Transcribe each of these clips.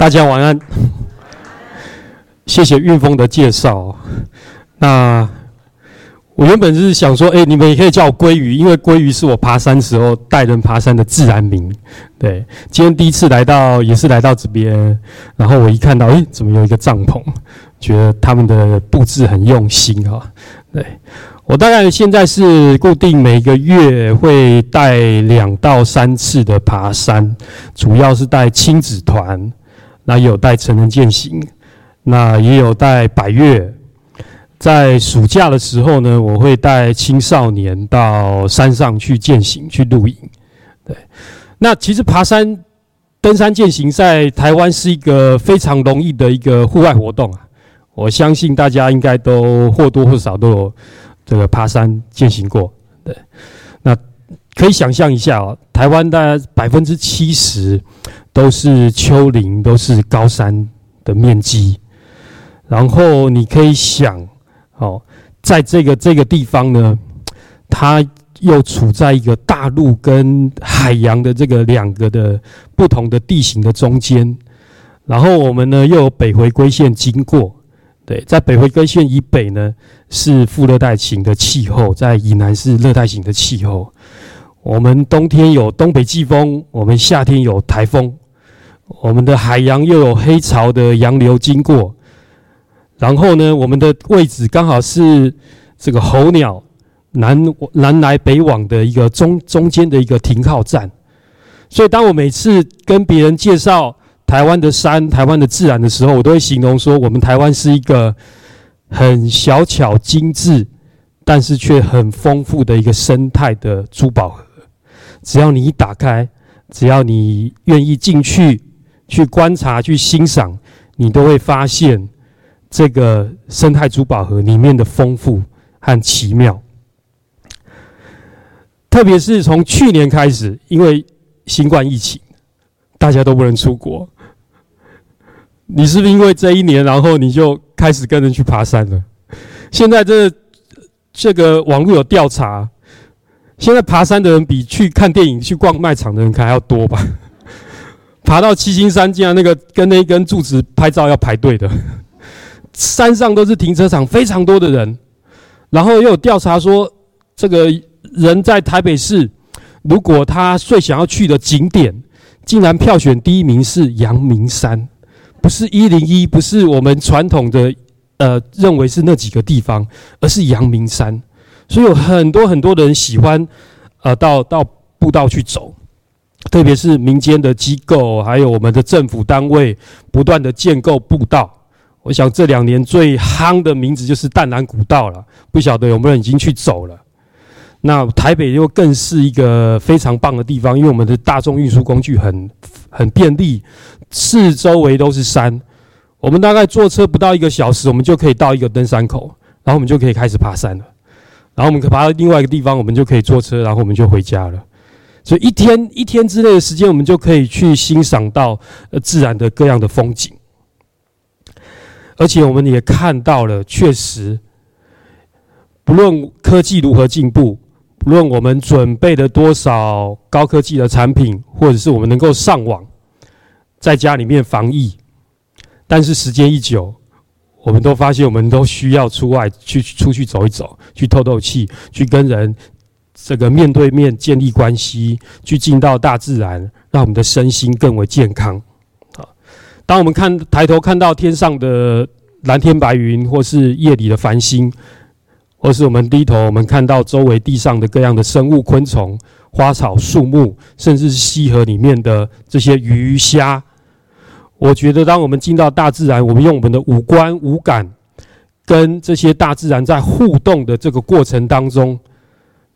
大家晚安，谢谢韵峰的介绍。那我原本是想说，哎，你们也可以叫我鲑鱼，因为鲑鱼是我爬山时候带人爬山的自然名。对，今天第一次来到，也是来到这边，然后我一看到，哎，怎么有一个帐篷？觉得他们的布置很用心哈。对，我大概现在是固定每个月会带两到三次的爬山，主要是带亲子团。那也有带成人践行，那也有带百越。在暑假的时候呢，我会带青少年到山上去践行、去露营。对，那其实爬山、登山、践行在台湾是一个非常容易的一个户外活动啊。我相信大家应该都或多或少都有这个爬山、践行过。对，那可以想象一下哦，台湾大概百分之七十。都是丘陵，都是高山的面积。然后你可以想，哦，在这个这个地方呢，它又处在一个大陆跟海洋的这个两个的不同的地形的中间。然后我们呢又有北回归线经过，对，在北回归线以北呢是副热带型的气候，在以南是热带型的气候。我们冬天有东北季风，我们夏天有台风。我们的海洋又有黑潮的洋流经过，然后呢，我们的位置刚好是这个候鸟南南来北往的一个中中间的一个停靠站，所以当我每次跟别人介绍台湾的山、台湾的自然的时候，我都会形容说，我们台湾是一个很小巧精致，但是却很丰富的一个生态的珠宝盒。只要你一打开，只要你愿意进去。去观察、去欣赏，你都会发现这个生态珠宝盒里面的丰富和奇妙。特别是从去年开始，因为新冠疫情，大家都不能出国。你是不是因为这一年，然后你就开始跟人去爬山了？现在这这个网络有调查，现在爬山的人比去看电影、去逛卖场的人还要多吧？爬到七星山，竟然那个跟那一根柱子拍照要排队的，山上都是停车场，非常多的人。然后又有调查说，这个人在台北市，如果他最想要去的景点，竟然票选第一名是阳明山，不是一零一，不是我们传统的呃认为是那几个地方，而是阳明山。所以有很多很多的人喜欢呃到到步道去走。特别是民间的机构，还有我们的政府单位，不断的建构步道。我想这两年最夯的名字就是淡兰古道了，不晓得有没有人已经去走了。那台北又更是一个非常棒的地方，因为我们的大众运输工具很很便利，四周围都是山。我们大概坐车不到一个小时，我们就可以到一个登山口，然后我们就可以开始爬山了。然后我们可爬到另外一个地方，我们就可以坐车，然后我们就回家了。所以一天一天之内的时间，我们就可以去欣赏到呃自然的各样的风景，而且我们也看到了，确实，不论科技如何进步，不论我们准备了多少高科技的产品，或者是我们能够上网，在家里面防疫，但是时间一久，我们都发现，我们都需要出外去出去走一走，去透透气，去跟人。这个面对面建立关系，去进到大自然，让我们的身心更为健康。好，当我们看抬头看到天上的蓝天白云，或是夜里的繁星，或是我们低头我们看到周围地上的各样的生物、昆虫、花草、树木，甚至是溪河里面的这些鱼虾，我觉得当我们进到大自然，我们用我们的五官五感，跟这些大自然在互动的这个过程当中。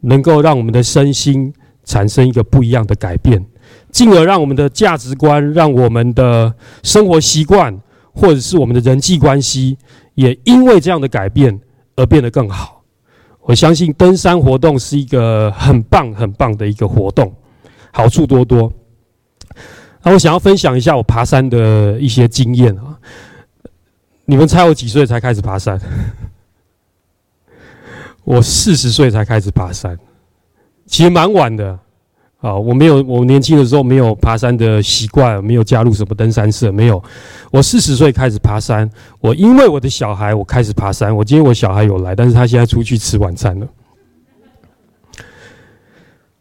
能够让我们的身心产生一个不一样的改变，进而让我们的价值观、让我们的生活习惯，或者是我们的人际关系，也因为这样的改变而变得更好。我相信登山活动是一个很棒、很棒的一个活动，好处多多。那我想要分享一下我爬山的一些经验啊。你们猜我几岁才开始爬山？我四十岁才开始爬山，其实蛮晚的，啊，我没有，我年轻的时候没有爬山的习惯，没有加入什么登山社，没有。我四十岁开始爬山，我因为我的小孩，我开始爬山。我今天我小孩有来，但是他现在出去吃晚餐了。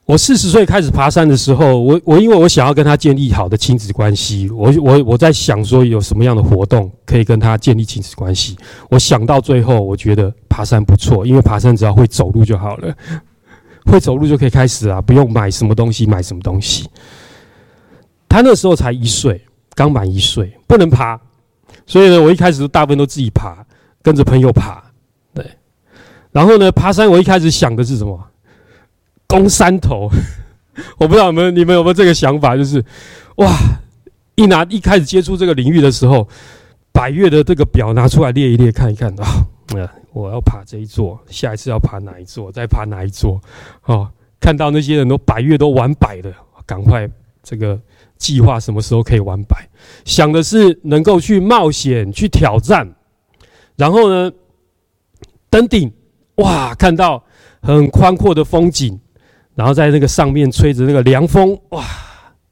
我四十岁开始爬山的时候，我我因为我想要跟他建立好的亲子关系，我我我在想说有什么样的活动可以跟他建立亲子关系。我想到最后，我觉得爬山不错，因为爬山只要会走路就好了。会走路就可以开始啊，不用买什么东西，买什么东西。他那时候才一岁，刚满一岁，不能爬，所以呢，我一开始大部分都自己爬，跟着朋友爬。对，然后呢，爬山我一开始想的是什么？攻山头。我不知道你们你们有没有这个想法，就是哇，一拿一开始接触这个领域的时候，百岳的这个表拿出来列一列看一看啊，我要爬这一座，下一次要爬哪一座，再爬哪一座，哦，看到那些人都百岳都完百的，赶快这个计划什么时候可以完百，想的是能够去冒险去挑战，然后呢，登顶，哇，看到很宽阔的风景，然后在那个上面吹着那个凉风，哇，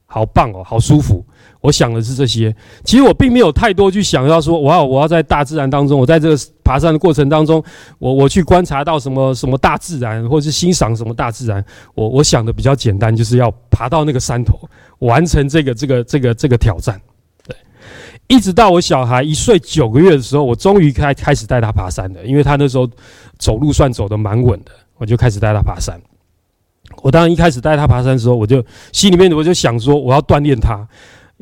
好棒哦，好舒服。我想的是这些，其实我并没有太多去想要说，我要我要在大自然当中，我在这个爬山的过程当中，我我去观察到什么什么大自然，或者是欣赏什么大自然。我我想的比较简单，就是要爬到那个山头，完成这个这个这个这个挑战。对，一直到我小孩一岁九个月的时候，我终于开开始带他爬山了，因为他那时候走路算走得蛮稳的，我就开始带他爬山。我当然一开始带他爬山的时候，我就心里面我就想说，我要锻炼他。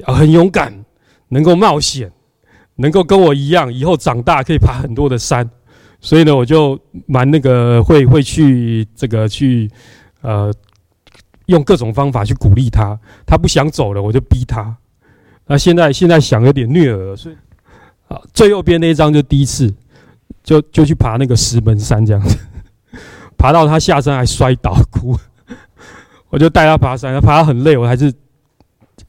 很勇敢，能够冒险，能够跟我一样，以后长大可以爬很多的山。所以呢，我就蛮那个会会去这个去呃，用各种方法去鼓励他。他不想走了，我就逼他。那现在现在想有点虐儿，所以啊，最右边那一张就第一次，就就去爬那个石门山这样子，爬到他下山还摔倒哭，我就带他爬山，他爬很累，我还是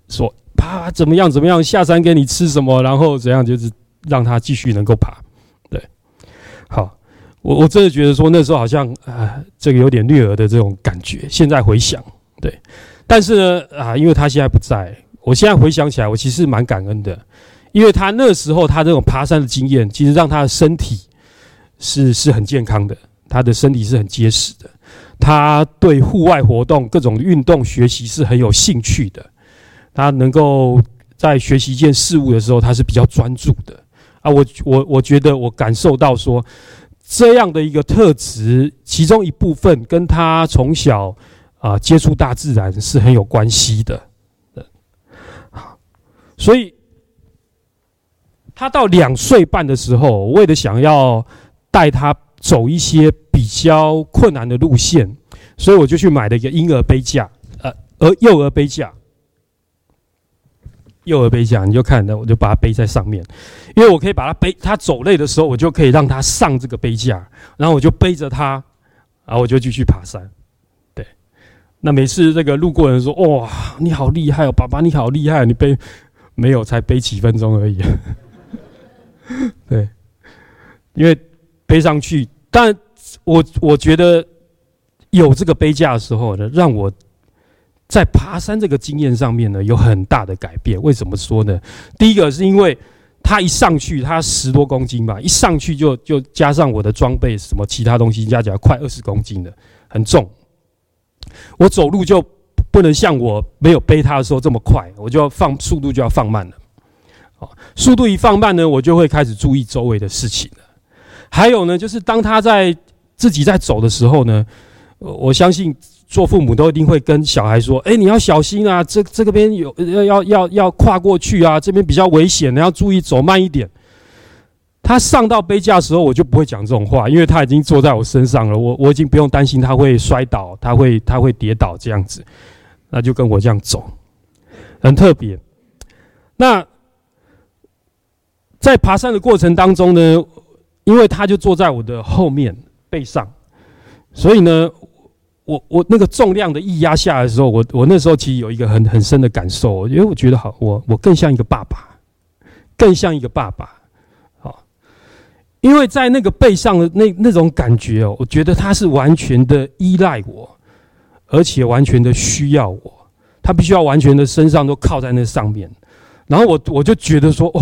说。爬怎么样？怎么样？下山给你吃什么？然后怎样？就是让他继续能够爬。对，好，我我真的觉得说那时候好像啊、这个有点虐儿的这种感觉。现在回想，对，但是呢啊，因为他现在不在，我现在回想起来，我其实蛮感恩的，因为他那时候他这种爬山的经验，其实让他的身体是是很健康的，他的身体是很结实的，他对户外活动、各种运动、学习是很有兴趣的。他能够在学习一件事物的时候，他是比较专注的啊。我我我觉得我感受到说，这样的一个特质，其中一部分跟他从小啊接触大自然是很有关系的。所以他到两岁半的时候，为了想要带他走一些比较困难的路线，所以我就去买了一个婴儿背架，呃，而幼儿背架。幼儿背架，你就看，那我就把它背在上面，因为我可以把它背。他走累的时候，我就可以让他上这个背架，然后我就背着他，然后我就继续爬山。对，那每次这个路过人说：“哇，你好厉害哦，爸爸你好厉害，你背没有才背几分钟而已。”对，因为背上去，但我我觉得有这个背架的时候呢，让我。在爬山这个经验上面呢，有很大的改变。为什么说呢？第一个是因为它一上去，它十多公斤吧，一上去就就加上我的装备，什么其他东西加起来快二十公斤的，很重。我走路就不能像我没有背它的时候这么快，我就要放速度就要放慢了。好，速度一放慢呢，我就会开始注意周围的事情。还有呢，就是当他在自己在走的时候呢，我相信。做父母都一定会跟小孩说：“哎，你要小心啊，这这个边有要要要要跨过去啊，这边比较危险，你要注意走慢一点。”他上到杯架的时候，我就不会讲这种话，因为他已经坐在我身上了，我我已经不用担心他会摔倒，他会他会跌倒这样子，那就跟我这样走，很特别。那在爬山的过程当中呢，因为他就坐在我的后面背上，所以呢。我我那个重量的一压下来的时候，我我那时候其实有一个很很深的感受，因为我觉得好，我我更像一个爸爸，更像一个爸爸，好，因为在那个背上的那那种感觉哦，我觉得他是完全的依赖我，而且完全的需要我，他必须要完全的身上都靠在那上面。然后我我就觉得说，哦，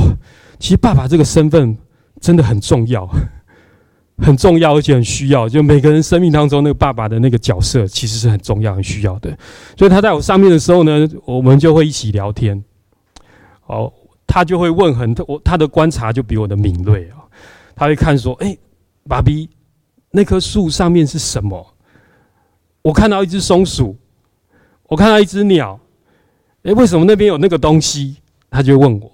其实爸爸这个身份真的很重要，很重要，而且很需要。就每个人生命当中那个爸爸的那个角色，其实是很重要、很需要的。所以他在我上面的时候呢，我们就会一起聊天。哦，他就会问很多，我他的观察就比我的敏锐啊。他会看说，哎，爸比，那棵树上面是什么？我看到一只松鼠，我看到一只鸟。哎，为什么那边有那个东西？他就问我，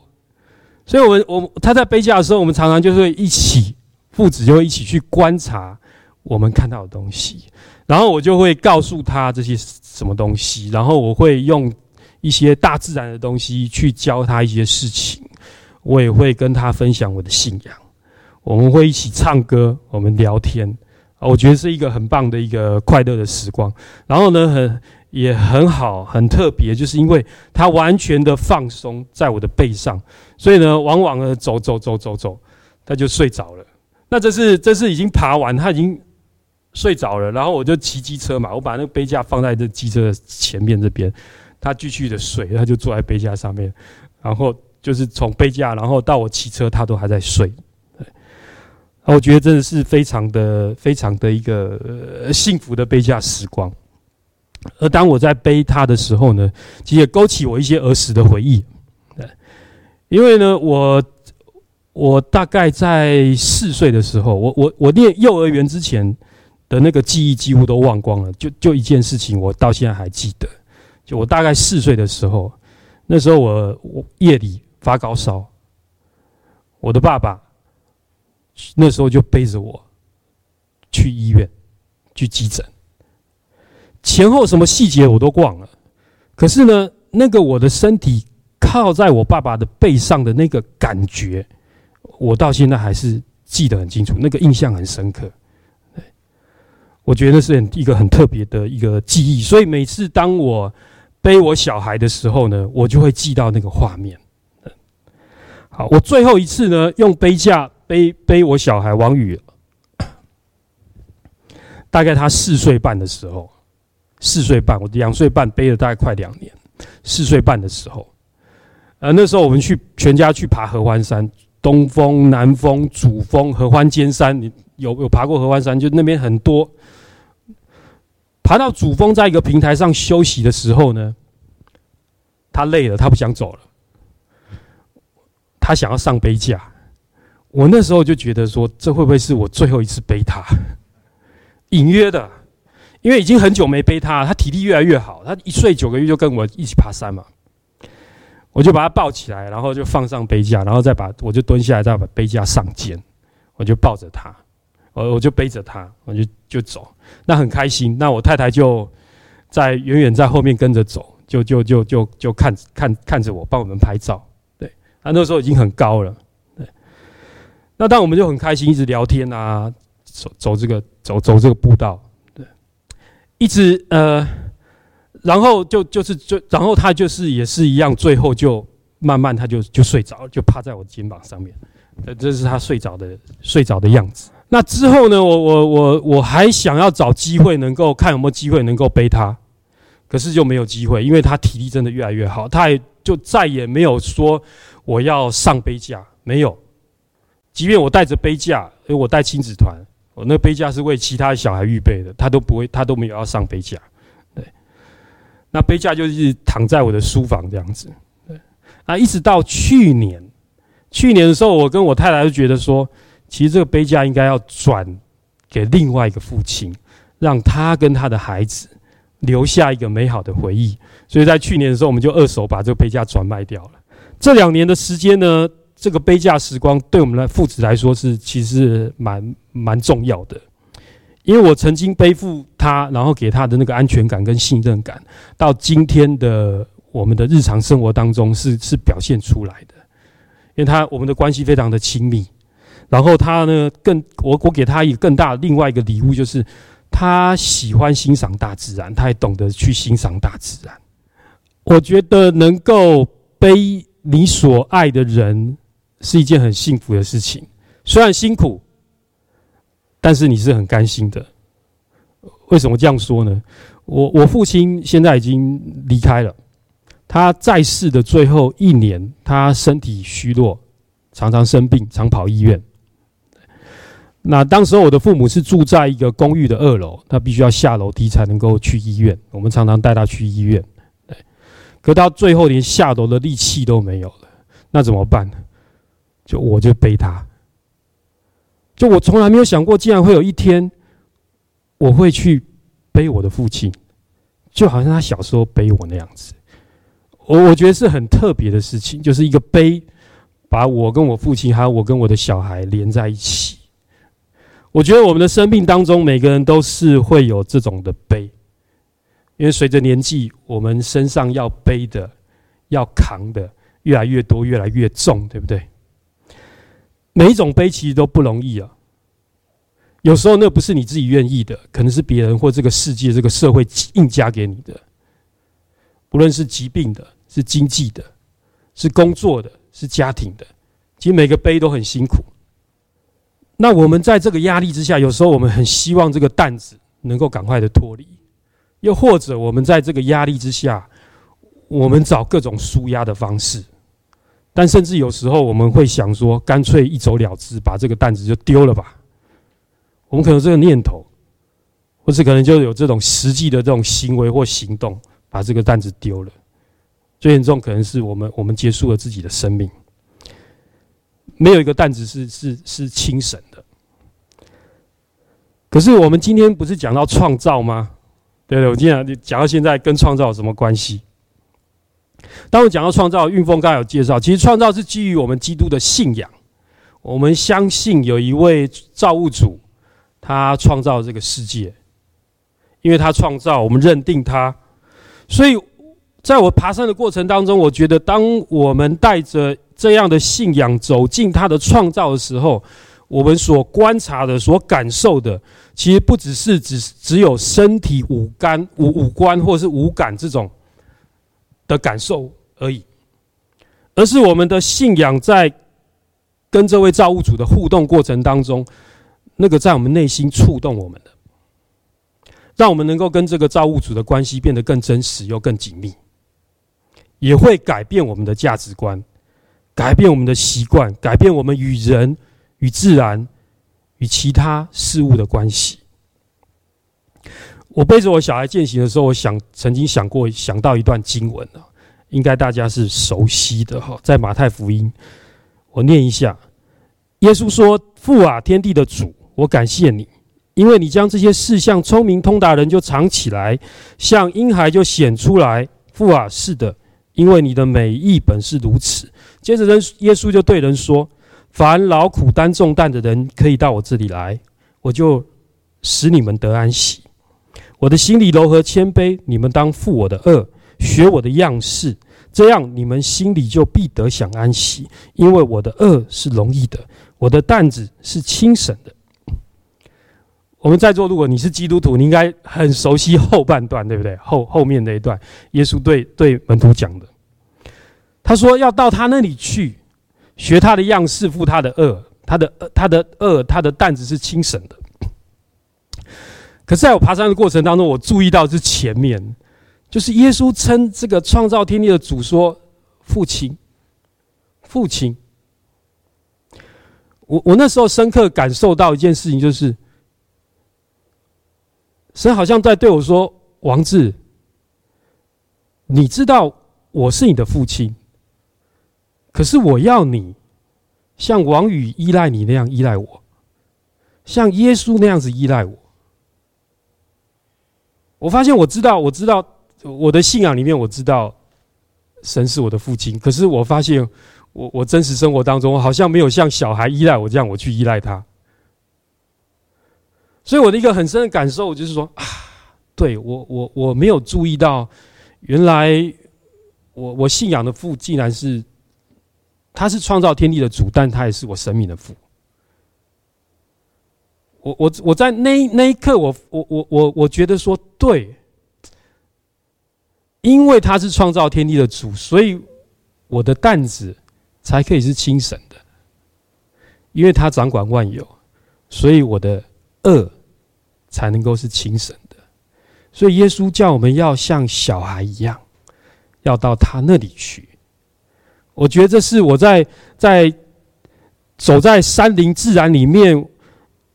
所以我们我他在背架的时候，我们常常就是一起父子就会一起去观察我们看到的东西，然后我就会告诉他这些什么东西，然后我会用一些大自然的东西去教他一些事情，我也会跟他分享我的信仰，我们会一起唱歌，我们聊天，啊我觉得是一个很棒的一个快乐的时光。然后呢，很。也很好，很特别，就是因为他完全的放松在我的背上，所以呢，往往呢走走走走走，他就睡着了。那这是这是已经爬完，他已经睡着了，然后我就骑机车嘛，我把那个杯架放在这机车前面这边，他继续的睡，他就坐在杯架上面，然后就是从杯架，然后到我骑车，他都还在睡。对，我觉得真的是非常的非常的一个呃幸福的杯架时光。而当我在背他的时候呢，其实也勾起我一些儿时的回忆。对，因为呢，我我大概在四岁的时候，我我我念幼儿园之前的那个记忆几乎都忘光了。就就一件事情，我到现在还记得。就我大概四岁的时候，那时候我我夜里发高烧，我的爸爸那时候就背着我去医院去急诊。前后什么细节我都忘了，可是呢，那个我的身体靠在我爸爸的背上的那个感觉，我到现在还是记得很清楚，那个印象很深刻。我觉得是很一个很特别的一个记忆，所以每次当我背我小孩的时候呢，我就会记到那个画面。好，我最后一次呢，用背架背背我小孩王宇，大概他四岁半的时候。四岁半，我两岁半背了大概快两年。四岁半的时候，呃，那时候我们去全家去爬合欢山，东峰、南峰、主峰、合欢尖山，你有有爬过合欢山？就那边很多。爬到主峰，在一个平台上休息的时候呢，他累了，他不想走了，他想要上背架。我那时候就觉得说，这会不会是我最后一次背他？隐约的。因为已经很久没背他，他体力越来越好。他一岁九个月就跟我一起爬山嘛，我就把他抱起来，然后就放上背架，然后再把我就蹲下来，再把背架上肩，我就抱着他，我我就背着他，我就就走。那很开心。那我太太就在远远在后面跟着走，就就就就就看看看着我帮我们拍照。对，他那时候已经很高了。对，那当我们就很开心，一直聊天啊，走走这个走走这个步道。一直呃，然后就就是就然后他就是也是一样，最后就慢慢他就就睡着，就趴在我肩膀上面，呃，这是他睡着的睡着的样子。那之后呢，我我我我还想要找机会能够看有没有机会能够背他，可是就没有机会，因为他体力真的越来越好，他也就再也没有说我要上背架，没有。即便我带着背架，因为我带亲子团。我那杯架是为其他小孩预备的，他都不会，他都没有要上杯架。对，那杯架就是躺在我的书房这样子。对，啊，一直到去年，去年的时候，我跟我太太就觉得说，其实这个杯架应该要转给另外一个父亲，让他跟他的孩子留下一个美好的回忆。所以在去年的时候，我们就二手把这个杯架转卖掉了。这两年的时间呢，这个背架时光对我们的父子来说是其实蛮蛮重要的，因为我曾经背负他，然后给他的那个安全感跟信任感，到今天的我们的日常生活当中是 是表现出来的。因为他我们的关系非常的亲密，然后他呢更我我给他一个更大另外一个礼物，就是他喜欢欣赏大自然，他也懂得去欣赏大自然。我觉得能够背你所爱的人。是一件很幸福的事情，虽然辛苦，但是你是很甘心的。为什么这样说呢？我我父亲现在已经离开了，他在世的最后一年，他身体虚弱，常常生病，常跑医院。那当时我的父母是住在一个公寓的二楼，他必须要下楼梯才能够去医院。我们常常带他去医院，对。可到最后连下楼的力气都没有了，那怎么办呢？就我就背他。就我从来没有想过，竟然会有一天，我会去背我的父亲，就好像他小时候背我那样子。我我觉得是很特别的事情，就是一个背，把我跟我父亲，还有我跟我的小孩连在一起。我觉得我们的生命当中，每个人都是会有这种的背，因为随着年纪，我们身上要背的、要扛的越来越多、越来越重，对不对？每一种背其实都不容易啊。有时候那不是你自己愿意的，可能是别人或这个世界、这个社会硬加给你的。不论是疾病的、是经济的、是工作的、是家庭的，其实每个背都很辛苦。那我们在这个压力之下，有时候我们很希望这个担子能够赶快的脱离，又或者我们在这个压力之下，我们找各种舒压的方式，但甚至有时候我们会想说，干脆一走了之，把这个担子就丢了吧。我们可能这个念头，或是可能就有这种实际的这种行为或行动，把这个担子丢了。最严重可能是我们我们结束了自己的生命。没有一个担子是是是轻省的。可是我们今天不是讲到创造吗？对对，我今天讲到现在跟创造有什么关系？当我讲到创造，运峰刚才有介绍，其实创造是基于我们基督的信仰，我们相信有一位造物主，他创造这个世界，因为他创造，我们认定他，所以在我爬山的过程当中，我觉得当我们带着这样的信仰走进他的创造的时候，我们所观察的、所感受的，其实不只是只只有身体五感、五五官或是五感这种的感受而已，而是我们的信仰在跟这位造物主的互动过程当中，那个在我们内心触动我们的，让我们能够跟这个造物主的关系变得更真实又更紧密，也会改变我们的价值观。改变我们的习惯，改变我们与人、与自然、与其他事物的关系。我背着我小孩践行的时候，我想曾经想过，想到一段经文啊，应该大家是熟悉的哈，在马太福音，我念一下：耶稣说：“父啊，天地的主，我感谢你，因为你将这些事向聪明通达人就藏起来，向婴孩就显出来。父啊，是的，因为你的美意本是如此。”接着，人耶稣就对人说：“凡劳苦担重担的人，可以到我这里来，我就使你们得安息。我的心里柔和谦卑，你们当负我的轭，学我的样式，这样你们心里就必得享安息。因为我的轭是容易的，我的担子是轻省的。”我们在座，如果你是基督徒，你应该很熟悉后半段，对不对？后后面那一段，耶稣对对门徒讲的。他说：“要到他那里去，学他的样式，负他的轭，他的他的轭，他的担子是轻省的。”可是，在我爬山的过程当中，我注意到是前面，就是耶稣称这个创造天地的主说：“父亲，父亲。”我我那时候深刻感受到一件事情，就是神好像在对我说：“王志，你知道我是你的父亲。”可是我要你像王宇依赖你那样依赖我，像耶稣那样子依赖我。我发现我知道，我知道我的信仰里面我知道神是我的父亲。可是我发现我我真实生活当中好像没有像小孩依赖我这样我去依赖他。所以我的一个很深的感受就是说啊，对，我我我没有注意到，原来我我信仰的父竟然是。他是创造天地的主，但他也是我生命的父。我我我在那那一刻我，我我我我觉得说对，因为他是创造天地的主，所以我的担子才可以是轻省的。因为他掌管万有，所以我的恶才能够是轻省的。所以耶稣叫我们要像小孩一样，要到他那里去。我觉得这是我在在走在山林自然里面，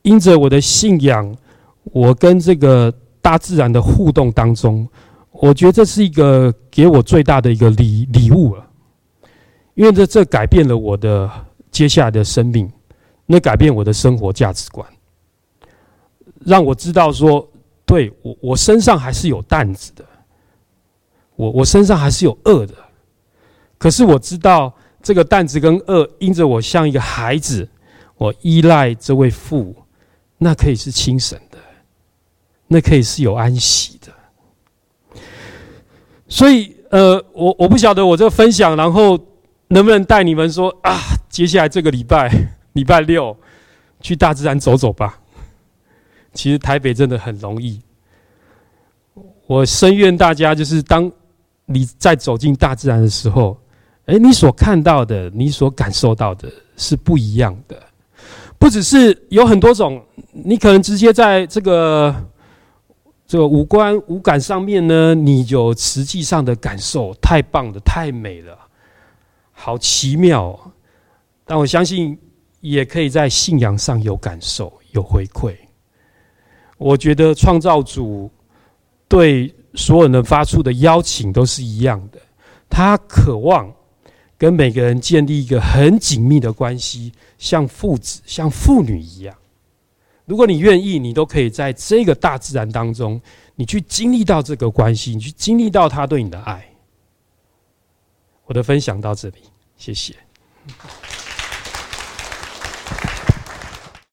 因着我的信仰，我跟这个大自然的互动当中，我觉得这是一个给我最大的一个礼礼物了，因为这这改变了我的接下来的生命，那改变我的生活价值观，让我知道说，对，我我身上还是有担子的，我我身上还是有恶的。可是我知道，这个担子跟恶，因着我像一个孩子，我依赖这位父，那可以是清神的，那可以是有安息的。所以，呃，我我不晓得我这个分享，然后能不能带你们说啊，接下来这个礼拜，礼拜六去大自然走走吧。其实台北真的很容易，我深愿大家就是当你在走进大自然的时候。哎，你所看到的，你所感受到的是不一样的。不只是有很多种，你可能直接在这个这个五官五感上面呢，你有实际上的感受，太棒了，太美了，好奇妙。但我相信，也可以在信仰上有感受，有回馈。我觉得创造主对所有人发出的邀请都是一样的，他渴望。跟每个人建立一个很紧密的关系，像父子、像父女一样。如果你愿意，你都可以在这个大自然当中，你去经历到这个关系，你去经历到他对你的爱。我的分享到这里，谢谢。